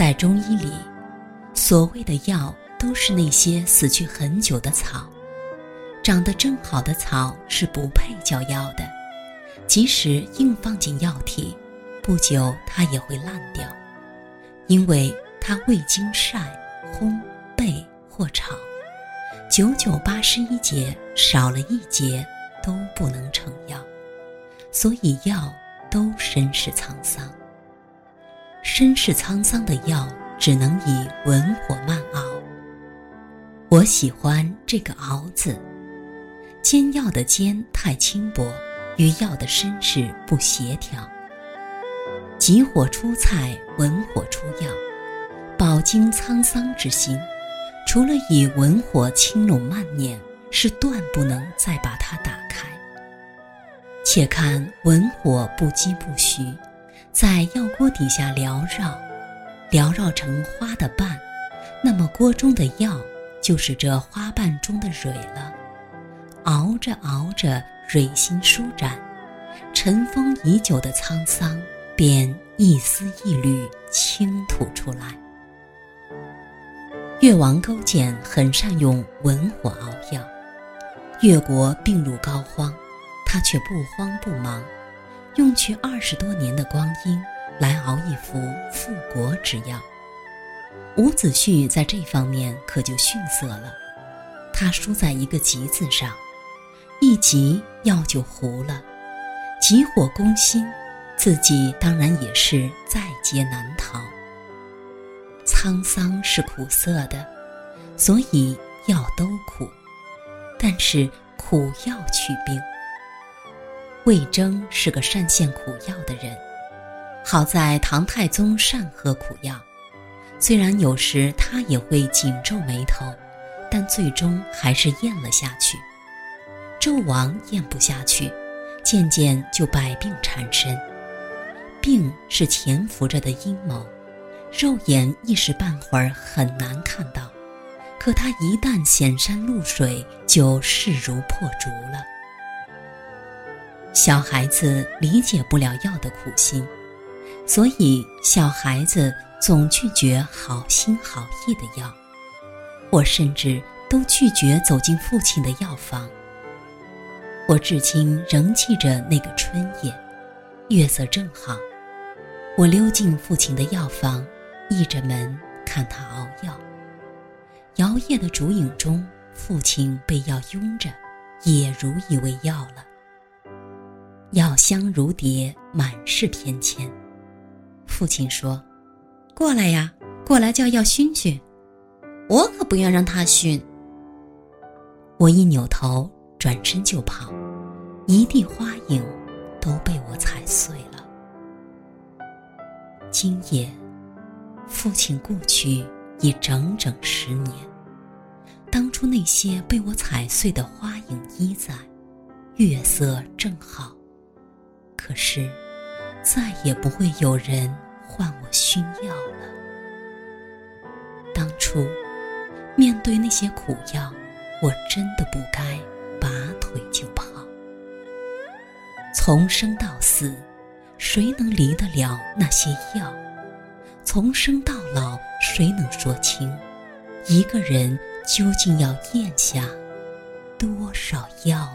在中医里，所谓的药都是那些死去很久的草，长得正好的草是不配叫药的，即使硬放进药体，不久它也会烂掉，因为它未经晒、烘、焙或炒，九九八十一节少了一节都不能成药，所以药都身世沧桑。身世沧桑的药，只能以文火慢熬。我喜欢这个“熬”字，煎药的“煎”太轻薄，与药的身世不协调。急火出菜，文火出药，饱经沧桑之心，除了以文火轻拢慢捻，是断不能再把它打开。且看文火不疾不徐。在药锅底下缭绕，缭绕成花的瓣，那么锅中的药就是这花瓣中的蕊了。熬着熬着，蕊心舒展，尘封已久的沧桑便一丝一缕倾吐出来。越王勾践很善用文火熬药，越国病入膏肓，他却不慌不忙。用去二十多年的光阴来熬一副复国之药，伍子胥在这方面可就逊色了。他输在一个“急”字上，一急药就糊了，急火攻心，自己当然也是在劫难逃。沧桑是苦涩的，所以药都苦，但是苦药去病。魏征是个善献苦药的人，好在唐太宗善喝苦药，虽然有时他也会紧皱眉头，但最终还是咽了下去。纣王咽不下去，渐渐就百病缠身。病是潜伏着的阴谋，肉眼一时半会儿很难看到，可他一旦显山露水，就势如破竹了。小孩子理解不了药的苦心，所以小孩子总拒绝好心好意的药，或甚至都拒绝走进父亲的药房。我至今仍记着那个春夜，月色正好，我溜进父亲的药房，倚着门看他熬药。摇曳的烛影中，父亲被药拥着，也如一味药了。药香如蝶，满是偏跹。父亲说：“过来呀，过来叫药熏熏。”我可不愿让他熏。我一扭头，转身就跑，一地花影都被我踩碎了。今夜，父亲故去已整整十年，当初那些被我踩碎的花影依在，月色正好。可是，再也不会有人唤我熏药了。当初，面对那些苦药，我真的不该拔腿就跑。从生到死，谁能离得了那些药？从生到老，谁能说清，一个人究竟要咽下多少药？